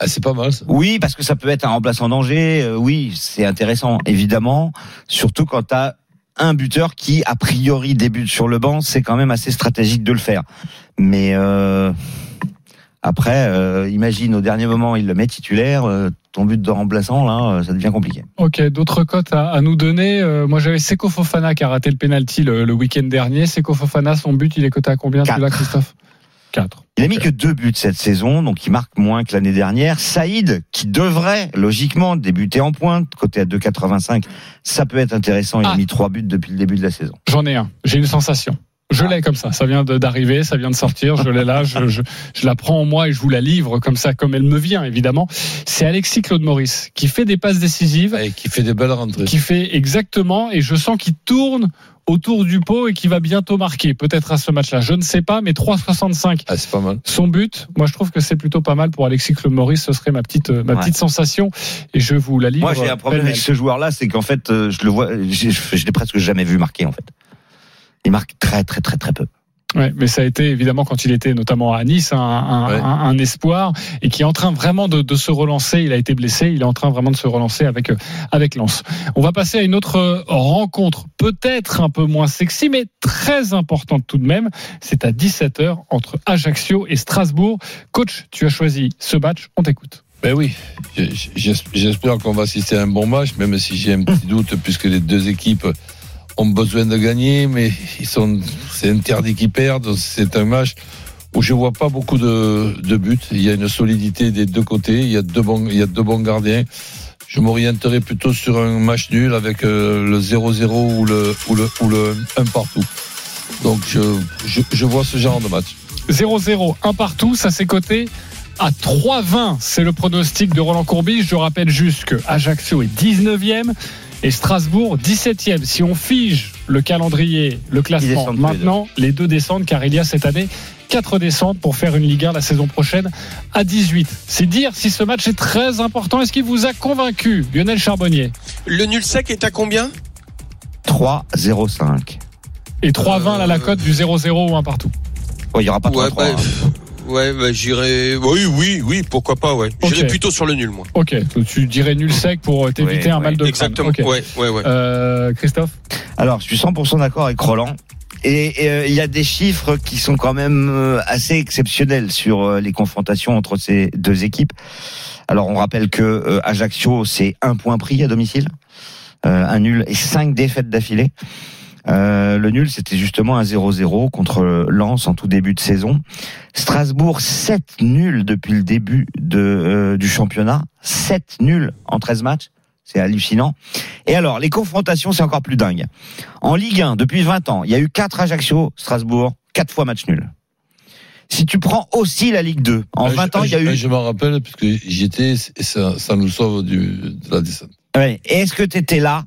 ah, c'est pas mal. Ça. Oui, parce que ça peut être un remplaçant danger. Euh, oui, c'est intéressant, évidemment. Surtout quand tu as un buteur qui, a priori, débute sur le banc, c'est quand même assez stratégique de le faire. Mais euh, après, euh, imagine au dernier moment, il le met titulaire. Euh, ton but de remplaçant, là, ça devient compliqué. Ok, d'autres cotes à, à, nous donner. Moi, j'avais Seko Fofana qui a raté le penalty le, le week-end dernier. Seko Fofana, son but, il est coté à combien celui-là, Christophe? 4. Il a mis que deux buts cette saison, donc il marque moins que l'année dernière. Saïd, qui devrait logiquement débuter en pointe, côté à 2,85, ça peut être intéressant. Il ah. a mis trois buts depuis le début de la saison. J'en ai un. J'ai une sensation. Je l'ai comme ça. Ça vient d'arriver, ça vient de sortir. Je l'ai là. Je, je, je, la prends en moi et je vous la livre comme ça, comme elle me vient, évidemment. C'est Alexis Claude Maurice qui fait des passes décisives. Et qui fait des belles rentrées. Qui fait exactement. Et je sens qu'il tourne autour du pot et qui va bientôt marquer, peut-être à ce match-là. Je ne sais pas, mais 3,65. Ah, c'est pas mal. Son but, moi je trouve que c'est plutôt pas mal pour Alexis Claude Maurice. Ce serait ma petite, ma ouais. petite sensation et je vous la livre. Moi j'ai un problème avec ce joueur-là, c'est qu'en fait, euh, je le vois, je, je l'ai presque jamais vu marquer en fait. Il marque très très très très peu. Ouais, mais ça a été évidemment quand il était notamment à Nice un, un, ouais. un, un espoir et qui est en train vraiment de, de, se relancer. Il a été blessé, il est en train vraiment de se relancer avec avec Lens. On va passer à une autre rencontre, peut-être un peu moins sexy, mais très importante tout de même. C'est à 17h entre Ajaccio et Strasbourg. Coach, tu as choisi ce match. On t'écoute. Ben oui, j'espère qu'on va assister à un bon match, même si j'ai un petit doute puisque les deux équipes besoin de gagner, mais ils sont, c'est interdit qu'ils perdent. C'est un match où je vois pas beaucoup de, buts. Il y a une solidité des deux côtés. Il y a deux bons, il y a deux bons gardiens. Je m'orienterai plutôt sur un match nul avec euh, le 0-0 ou le, ou le, ou le 1 partout. Donc je, je, je vois ce genre de match. 0-0, 1 partout, ça c'est coté à 3-20. C'est le pronostic de Roland Courbis. Je rappelle juste que Ajaccio est 19e et Strasbourg 17e. Si on fige le calendrier, le classement. les Maintenant, les deux descendent car il y a cette année quatre descentes pour faire une Ligue 1 la saison prochaine à 18. C'est dire si ce match est très important. Est-ce qu'il vous a convaincu, Lionel Charbonnier? Le nul sec est à combien? 3-0-5. Et 3-20 là, la cote du 0-0 ou 1 partout. Ouais, il y aura pas Ouais, 3-3. bah, hein. pff, ouais, bah, j'irai. Oui, oui, oui, pourquoi pas, ouais. J'irai Ok. plutôt sur le nul, moi. Ok, tu dirais nul sec pour euh, t'éviter Ouais, un mal de. Exactement. Ok. Ouais, ouais, ouais. Euh, Christophe Alors, je suis 100% d'accord avec Roland. Et euh, il y a des chiffres qui sont quand même euh, assez exceptionnels sur euh, les confrontations entre ces deux équipes. Alors, on rappelle que euh, Ajaccio, c'est un point pris à domicile, euh, un nul et cinq défaites d'affilée. Euh, le nul, c'était justement un 0-0 contre Lens en tout début de saison. Strasbourg, 7 nuls depuis le début de, euh, du championnat. 7 nuls en 13 matchs. C'est hallucinant. Et alors, les confrontations, c'est encore plus dingue. En Ligue 1, depuis 20 ans, il y a eu 4 Ajaccio, Strasbourg, 4 fois match nul. Si tu prends aussi la Ligue 2, en Ouais, 20 je- ans, il y a eu... Je m'en rappelle, puisque j'y étais, et ça, ça nous sauve du, de la descente. Ouais. Et est-ce que tu étais là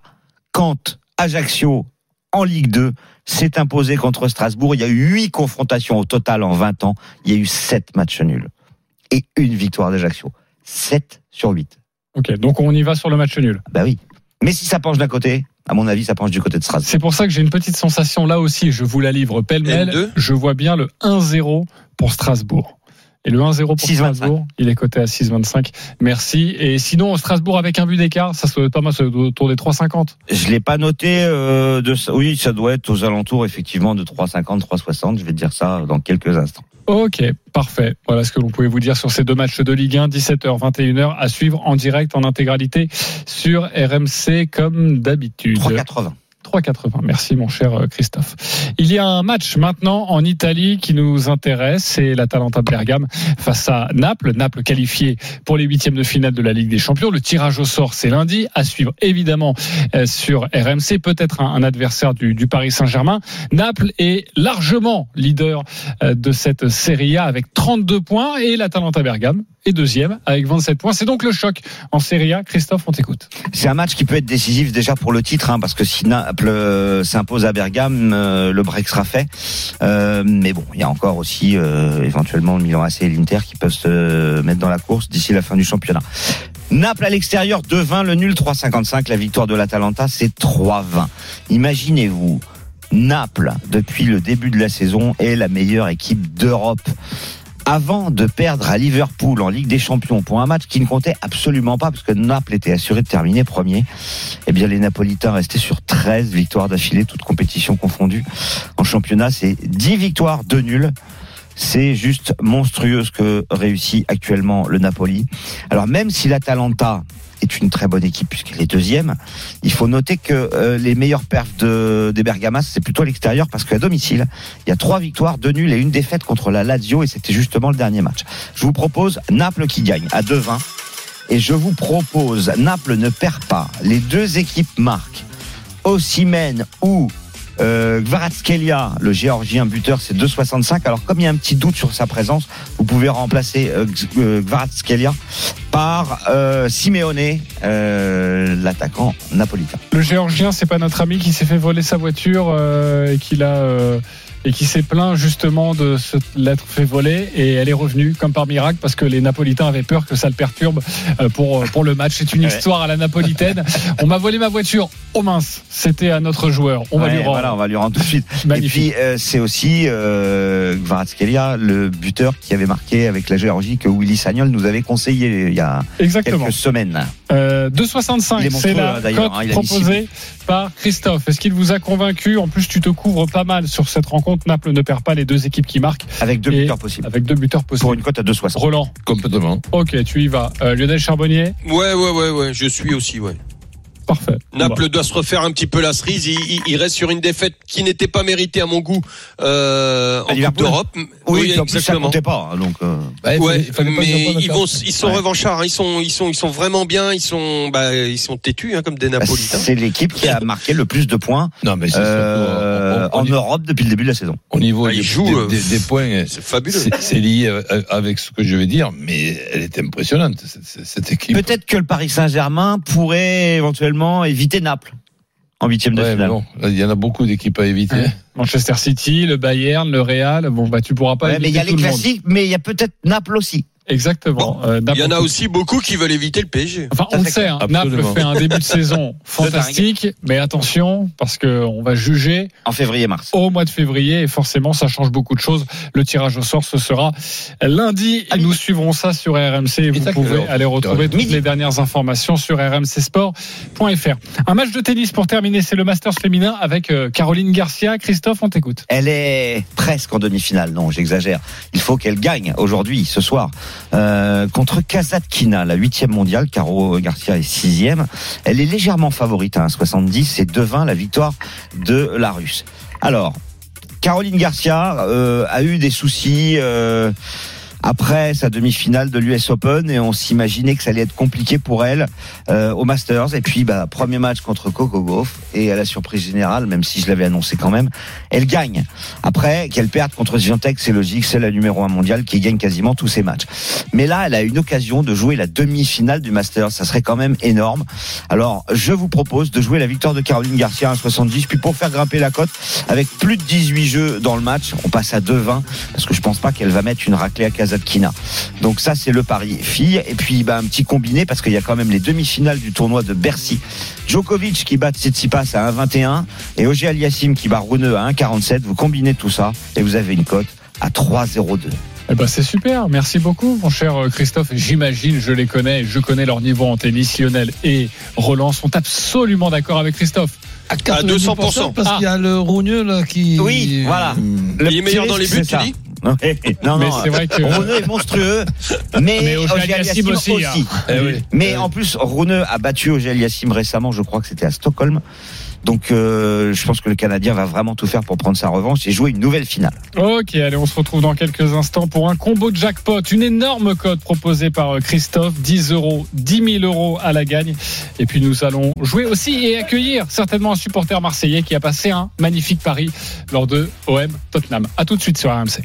quand Ajaccio, en Ligue 2, s'est imposé contre Strasbourg Il y a eu 8 confrontations au total en 20 ans. Il y a eu 7 matchs nuls. Et une victoire d'Ajaccio. 7 sur 8. Ok, donc on y va sur le match nul. Bah oui. Mais si ça penche d'un côté, à mon avis, ça penche du côté de Strasbourg. C'est pour ça que j'ai une petite sensation là aussi, je vous la livre pêle-mêle. N2. Je vois bien le 1-0 pour Strasbourg. Et le 1-0 pour 6,25. Strasbourg, il est coté à 6,25. Merci. Et sinon, Strasbourg avec un but d'écart, ça se, Thomas, ça doit être autour des 3,50. Je l'ai pas noté. Euh, de, oui, ça doit être aux alentours effectivement de 3,50, 3,60. Je vais te dire ça dans quelques instants. Ok, parfait. Voilà ce que vous pouvez vous dire sur ces deux matchs de Ligue 1, 17h, 21h, à suivre en direct, en intégralité sur RMC comme d'habitude. 3,80. 3,80. Merci mon cher euh, Christophe. Il y a un match maintenant en Italie qui nous intéresse, c'est l'Atalanta Bergame face à Naples. Naples qualifié pour les huitièmes de finale de la Ligue des Champions. Le tirage au sort c'est lundi, à suivre évidemment euh, sur RMC. Peut-être un, adversaire du, du Paris Saint-Germain. Naples est largement leader euh, de cette Serie A avec 32 points et l'Atalanta Bergame est deuxième avec 27 points. C'est donc le choc en Serie A. Christophe, on t'écoute. C'est un match qui peut être décisif déjà pour le titre, hein, parce que si Naples euh, s'impose à Bergame, euh, le break sera fait. Euh, mais bon, il y a encore aussi éventuellement le Milan AC et l'Inter qui peuvent se mettre dans la course d'ici la fin du championnat. Naples à l'extérieur 2-20, le nul 3-55, la victoire de l'Atalanta c'est 3-20. Imaginez-vous, Naples depuis le début de la saison est la meilleure équipe d'Europe avant de perdre à Liverpool en Ligue des Champions pour un match qui ne comptait absolument pas parce que Naples était assuré de terminer premier, eh bien les Napolitains restaient sur 13 victoires d'affilée, toutes compétitions confondues. En championnat, c'est 10 victoires, 2 nuls. C'est juste monstrueux ce que réussit actuellement le Napoli. Alors même si l'Atalanta est une très bonne équipe puisqu'elle est deuxième, il faut noter que euh, les meilleurs perfs de, des Bergamas, c'est plutôt à l'extérieur parce qu'à domicile, il y a trois victoires, deux nuls et une défaite contre la Lazio et c'était justement le dernier match. Je vous propose Naples qui gagne à 2-20 et je vous propose Naples ne perd pas. Les deux équipes marquent. Osimhen ou euh, Kvaratskhelia, le géorgien buteur, c'est 2,65. Alors comme il y a un petit doute sur sa présence, vous pouvez remplacer euh, Gz- euh, Kvaratskhelia par euh, Simeone, euh, l'attaquant napolitain. Le géorgien, c'est pas notre ami qui s'est fait voler sa voiture et qui l'a et qui s'est plaint justement de se l'être fait voler et elle est revenue comme par miracle parce que les Napolitains avaient peur que ça le perturbe euh, pour pour le match. C'est une histoire à la napolitaine. On m'a volé ma voiture. Oh mince, c'était à notre joueur. On va Ouais, lui rendre. Voilà, on va lui rendre tout de suite. Magnifique. Et puis euh, c'est aussi euh, Kvaratskhelia, le buteur qui avait marqué avec la Géorgie que Willy Sagnol nous avait conseillé il y a Exactement. quelques semaines. Euh, Il est 2,65, c'est la hein, cote hein, proposée par Christophe. Est-ce qu'il vous a convaincu En plus, tu te couvres pas mal sur cette rencontre. Naples ne perd pas les deux équipes qui marquent Avec deux buteurs possibles. avec deux buteurs Pour possibles. une cote à 2,60. Roland. Complètement. Ok, tu y vas. Euh, Lionel Charbonnier. Ouais, ouais, ouais, ouais. Je suis aussi, ouais. Parfait. Naples doit se refaire un petit peu la cerise. Il, il- il reste sur une défaite qui n'était pas méritée à mon goût euh, en Coupe d'Europe. Oui, plus, ça exactement. comptait pas. hein, Donc, euh, Bah, Ouais, il fallait mais ils vont, ils sont Ouais. revanchards. hein. Ils sont, ils sont, ils sont vraiment bien. Ils sont, bah, ils sont têtus hein, comme des bah, Napolitains. c'est l'équipe qui a marqué le plus de points Non, mais c'est euh, surtout, au- au- en Europe depuis le début de la saison. au niveau Ah, des, il joue, euh, des- des- des points. C'est fabuleux. C'est lié euh, avec ce que je vais dire, mais elle est impressionnante, cette, cette- cette équipe. Peut-être que le Paris Saint-Germain pourrait éventuellement éviter Naples. en huitième de Ouais, finale. bon, là, il y en a beaucoup d'équipes à éviter. Ouais. Manchester City, le Bayern, le Real. Bon, bah, tu pourras pas Ouais, mais il y a éviter les tout le monde. classiques, mais il y a peut-être Naples aussi. Exactement. Euh, Il y en a aussi beaucoup qui veulent éviter le PSG. Enfin, on le sait, hein. Naples fait un début de saison fantastique, mais attention, parce que on va juger En février-mars. au mois de février et forcément ça change beaucoup de choses. Le tirage au sort ce sera lundi et nous suivrons ça sur RMC et vous pouvez aller retrouver toutes Midi. les dernières informations sur rmcsport.fr. Un match de tennis pour terminer, c'est le Masters féminin avec euh, Caroline Garcia. Christophe, on t'écoute. Elle est presque en demi-finale. Non, j'exagère. Il faut qu'elle gagne aujourd'hui, ce soir, euh, contre Kazatkina, la huitième mondiale. Caro Garcia est sixième. Elle est légèrement favorite à 1,70. C'est devant la victoire de la Russe. Alors, Caroline Garcia euh, a eu des soucis. euh, après sa demi-finale de l'US Open et on s'imaginait que ça allait être compliqué pour elle euh, au Masters. Et puis bah, premier match contre Coco Gauff et à la surprise générale même si je l'avais annoncé quand même elle gagne. Après qu'elle perde contre Swiatek c'est logique c'est la numéro un mondiale qui gagne quasiment tous ses matchs. Mais là elle a une occasion de jouer la demi-finale du Masters. Ça serait quand même énorme. Alors je vous propose de jouer la victoire de Caroline Garcia à 70 puis pour faire grimper la cote avec plus de 18 jeux dans le match on passe à 2,20 parce que je pense pas qu'elle va mettre une raclée à Donc ça c'est le pari fille et puis bah, un petit combiné parce qu'il y a quand même les demi-finales du tournoi de Bercy Djokovic qui bat Tsitsipas à 1,21 et Auger Aliassime qui bat Runeux à 1,47 vous combinez tout ça et vous avez une cote à 3,02 Eh ben, c'est super. Merci beaucoup, mon cher euh, Christophe. J'imagine, je les connais, je connais leur niveau en tennis. Lionel et Roland sont absolument d'accord avec Christophe. À 200%. Parce Ah. qu'il y a le Rogneux là qui. Oui, voilà. Euh, Il est meilleur dans les buts, tu dis? Non, non, Mais c'est vrai que- Runeux est monstrueux, mais, aussi, aussi. hein. eh oui. Mais en plus, Runeux a battu Auger Aliassime récemment, je crois que c'était à Stockholm. Donc, euh, je pense que le Canadien va vraiment tout faire pour prendre sa revanche et jouer une nouvelle finale. Ok, allez, on se retrouve dans quelques instants pour un combo de jackpot. Une énorme cote proposée par euh, Christophe. 10 euros, 10 000 euros à la gagne. Et puis nous allons jouer aussi et accueillir certainement un supporter marseillais qui a passé un magnifique pari lors de OM Tottenham. À tout de suite sur RMC.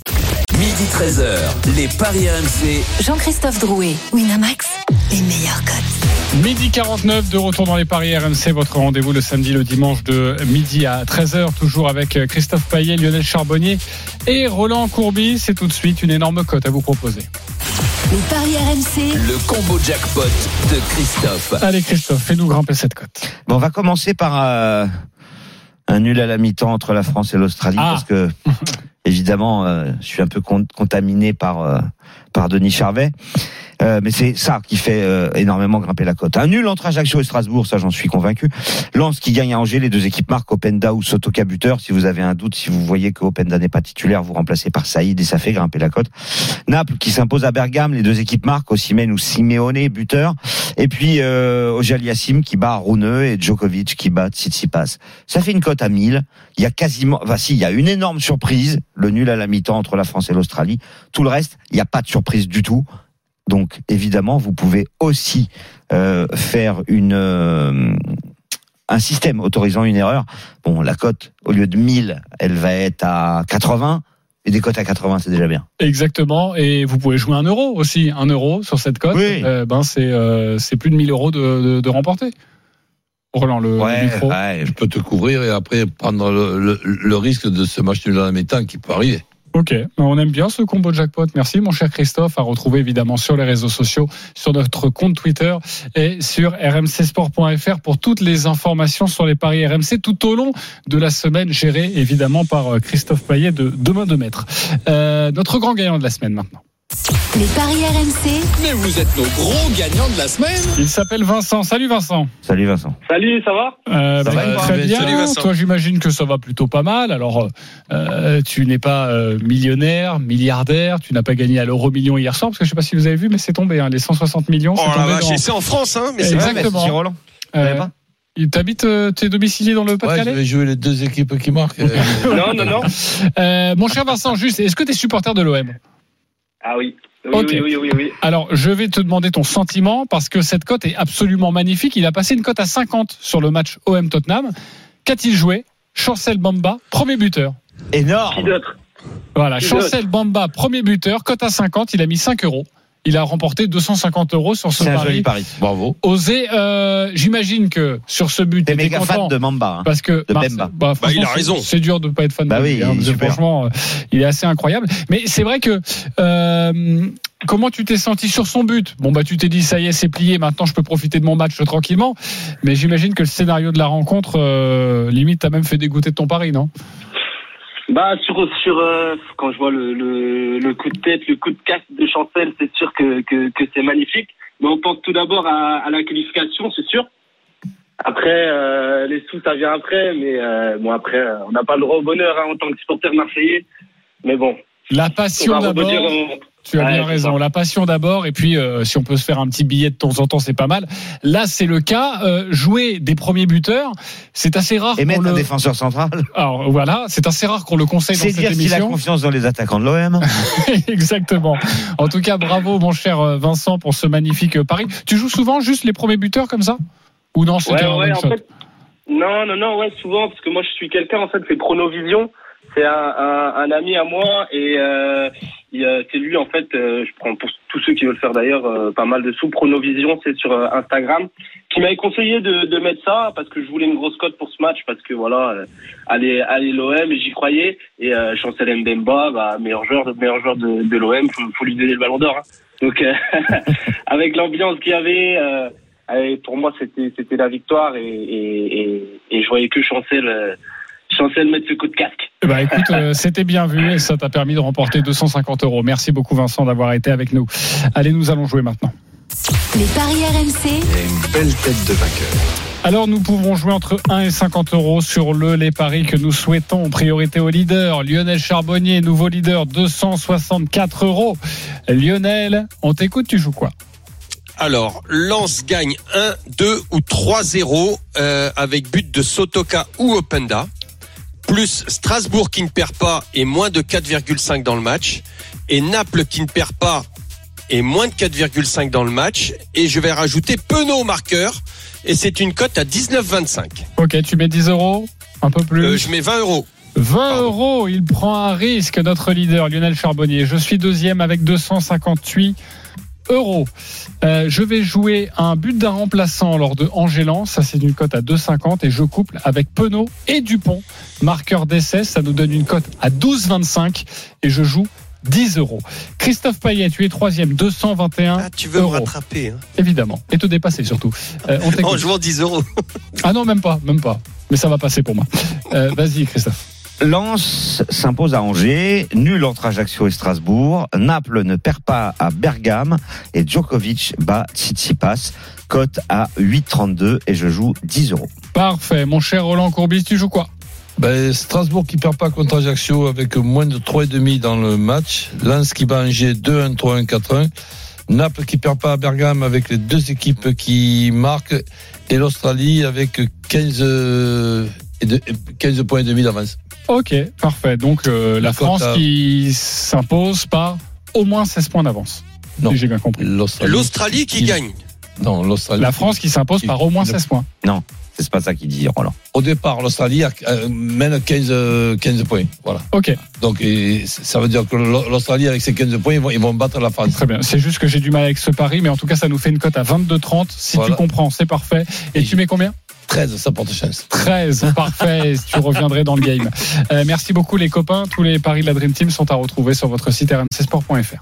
Midi 13h, les Paris RMC. Jean-Christophe Drouet, Winamax, les meilleurs codes. Midi 49 de retour dans les paris RMC, votre rendez-vous le samedi, le dimanche de midi à 13h, toujours avec euh, Christophe Payet, Lionel Charbonnier et Roland Courbis. C'est tout de suite une énorme cote à vous proposer. Les paris RMC, Le combo jackpot de Christophe. Allez Christophe, fais-nous grimper cette cote. Bon, on va commencer par euh, un nul à la mi-temps entre la France et l'Australie Ah. parce que évidemment, euh, je suis un peu con- contaminé par euh, par Denis Charvet. Euh, mais c'est ça qui fait euh, énormément grimper la cote. Un nul entre Ajaccio et Strasbourg, ça j'en suis convaincu. Lens qui gagne à Angers, les deux équipes marquent Openda ou Sotoka buteur. Si vous avez un doute, si vous voyez que Openda n'est pas titulaire, vous remplacez par Saïd et ça fait grimper la cote. Naples qui s'impose à Bergame, les deux équipes marquent, Osimhen ou Simeone buteur. Et puis euh, Auger Aliassime qui bat Rouneux et Djokovic qui bat Tsitsipas. Ça fait une cote à 1000. Il y a quasiment, enfin si, il y a une énorme surprise, le nul à la mi-temps entre la France et l'Australie. Tout le reste, il n'y a pas de surprise du tout. Donc évidemment, vous pouvez aussi euh, faire une euh, un système autorisant une erreur. Bon, la cote au lieu de 1000, elle va être à 80. Et des cotes à 80, c'est déjà bien. Exactement. Et vous pouvez jouer un euro aussi. Un euro sur cette cote. Oui. Euh, ben c'est euh, c'est plus de 1000 euros de, de, de remporter. Roland, le, le Ouais, micro. ouais. Je peux te couvrir et après prendre le, le- le risque de ce match nul à la mi-temps qui peut arriver. Ok, on aime bien ce combo jackpot. Merci mon cher Christophe, à retrouver évidemment sur les réseaux sociaux, sur notre compte Twitter et sur rmcsport.fr pour toutes les informations sur les paris RMC tout au long de la semaine gérée évidemment par euh, Christophe Payet de Demain de Maître. Euh, notre grand gagnant de la semaine maintenant. Les paris RMC, Mais vous êtes nos gros gagnants de la semaine. Il s'appelle Vincent. Salut Vincent. Salut Vincent. Salut, ça va? Euh, Ça bah, va, très Salut, bien. Vincent. Toi, j'imagine que ça va plutôt pas mal. Alors, euh, tu n'es pas euh, millionnaire, milliardaire. Tu n'as pas gagné à l'euro million hier soir, parce que je sais pas si vous avez vu, mais c'est tombé. Hein, les 160 millions, Oh c'est dans- en France, hein, mais c'est. Exactement. Roland. Euh, pas? il t'habite, euh, t'es domicilié dans le Ouais, je Pas-de-Calais vais jouer les deux équipes qui marquent. Euh, Non, non, non. Euh, Mon cher Vincent, juste, est-ce que tu es supporter de l'OM Ah oui. Oui, oui, oui, oui, oui. Alors, je vais te demander ton sentiment parce que cette cote est absolument magnifique. Il a passé une cote à 50 sur le match OM Tottenham. Qu'a-t-il joué? Chancel Bamba, premier buteur. Qui Énorme. d'autre Voilà, Qui Chancel Bamba, premier buteur, cote à 50, il a mis 5 euros. Il a remporté 250 euros sur ce C'est un pari. joli pari. Bravo. Osé, euh, j'imagine que sur ce but, T'es méga fan de Mamba. hein. parce que de Bemba. bah, franchement, il a c'est- raison. C'est dur de pas être fan Bah de oui, lui. hein, il est parce que super. franchement, euh, il est assez incroyable. Mais c'est vrai que euh, comment tu t'es senti sur son but? Bon bah tu t'es dit ça y est, c'est plié. Maintenant, je peux profiter de mon match tranquillement. Mais j'imagine que le scénario de la rencontre, euh, limite, t'as même fait dégoûter de ton pari, non? Bah sur sur euh, quand je vois le, le le coup de tête, le coup de casse de Chancel, c'est sûr que que, que c'est magnifique. Mais on pense tout d'abord à, à la qualification, c'est sûr. Après euh, les sous ça vient après, mais euh, bon après euh, on n'a pas le droit au bonheur hein, en tant que supporter marseillais. Mais bon, La on passion d'abord. Tu as Ouais, bien c'est raison. ça. La passion d'abord, et puis euh, si on peut se faire un petit billet de temps en temps, c'est pas mal. Là, c'est le cas. Euh, jouer des premiers buteurs, c'est assez rare. Et mettre un le... défenseur central. Alors voilà, c'est assez rare qu'on le conseille dans C'est cette dire s'il a émission. confiance dans les attaquants de l'OM. Exactement. En tout cas, bravo mon cher euh, Vincent pour ce magnifique euh, pari. Tu joues souvent juste les premiers buteurs comme ça? Ou non, Ouais, un ouais, one en fait, non, non, non, ouais, souvent, parce que moi, je suis quelqu'un, en fait, c'est Chronovision. C'est un, un, un ami à moi et euh, c'est lui, en fait, euh, je prends pour tous ceux qui veulent faire d'ailleurs euh, pas mal de sous. Chronovision, c'est sur euh, Instagram, qui m'avait conseillé de, de mettre ça parce que je voulais une grosse cote pour ce match, parce que voilà, aller, aller l'OM, j'y croyais. Et euh, Chancel Mbemba, bah, meilleur joueur, meilleur joueur de, de l'OM, faut, faut lui donner le ballon d'or. hein. Donc, euh, avec l'ambiance qu'il y avait. Euh, pour moi, c'était c'était la victoire et, et, et, et je voyais que Chancel, euh, Chancel mettre ce coup de casque. Ben, écoute, euh, c'était bien vu et ça t'a permis de remporter 250 euros. Merci beaucoup Vincent d'avoir été avec nous. Allez, nous allons jouer maintenant. Les paris RMC, Il y a une belle tête de vainqueur. Alors nous pouvons jouer entre 1 et 50 euros sur le les paris que nous souhaitons. Priorité au leader, Lionel Charbonnier, nouveau leader, 264 euros. Lionel, on t'écoute, tu joues quoi? Alors, Lens gagne 1, 2 ou 3-0 euh, avec but de Sotoka ou Openda. Plus Strasbourg qui ne perd pas et moins de 4,5 dans le match. Et Naples qui ne perd pas et moins de 4,5 dans le match. Et je vais rajouter Penaud au marqueur. Et c'est une cote à 19,25. Ok, tu mets 10 euros Un peu plus Euh, je mets 20 euros. 20 euros, il prend un risque, notre leader Lionel Charbonnier. Je suis deuxième avec 258 euros. Euh, je vais jouer un but d'un remplaçant lors de Angélan, ça c'est une cote à 2,50 et je couple avec Penaud et Dupont, marqueur d'essai, ça nous donne une cote à 12,25 et je joue 10 euros. Christophe Payet, tu es troisième, 221 Ah, tu veux euros. me rattraper. Hein. Évidemment, et te dépasser surtout. Euh, on. En jouant 10 euros. Ah non, même pas, même pas. Mais ça va passer pour moi. Euh, Vas-y, Christophe. Lens s'impose à Angers, nul entre Ajaccio et Strasbourg. Naples ne perd pas à Bergame et Djokovic bat Tsitsipas. Cote à 8,32 et je joue 10 euros. Parfait. Mon cher Roland Courbis, tu joues quoi? Ben, Strasbourg qui perd pas contre Ajaccio avec moins de 3,5 dans le match. Lens qui bat Angers 2-1, 3-1, 4-1. Naples qui perd pas à Bergame avec les deux équipes qui marquent. Et l'Australie avec 15, euh, et de- 15 points et demi d'avance. Ok, parfait. Donc euh, la France qui s'impose par au moins 16 points d'avance. Non. Si j'ai bien compris. L'Australie. Qui gagne. Non, l'Australie. La France qui s'impose Qui- par au moins qui- 16 points. Non, c'est pas ça qu'il dit, Roland. Au départ, l'Australie euh, mène 15, euh, 15 points. Voilà. Ok, Donc, ça veut dire que l'Australie, avec ses 15 points, ils vont, ils vont battre la France. très bien. C'est juste que j'ai du mal avec ce pari, mais en tout cas, ça nous fait une cote à 22,30. Si Voilà. tu comprends, c'est parfait. Et Et tu mets combien? 13, ça porte chance. 13, parfait. tu reviendrais dans le game. Euh, merci beaucoup les copains. Tous les paris de la Dream Team sont à retrouver sur votre site rmcsport.fr.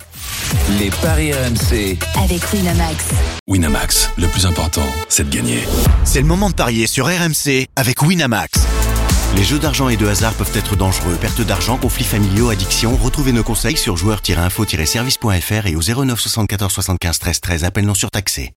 Les paris RMC. avec Winamax. Winamax, le plus important, c'est de gagner. C'est le moment de parier sur RMC avec Winamax. Les jeux d'argent et de hasard peuvent être dangereux. Perte d'argent, conflits familiaux, addiction. Retrouvez nos conseils sur joueurs-info-service.fr et au 09 74 75 13 13. Appel non surtaxé.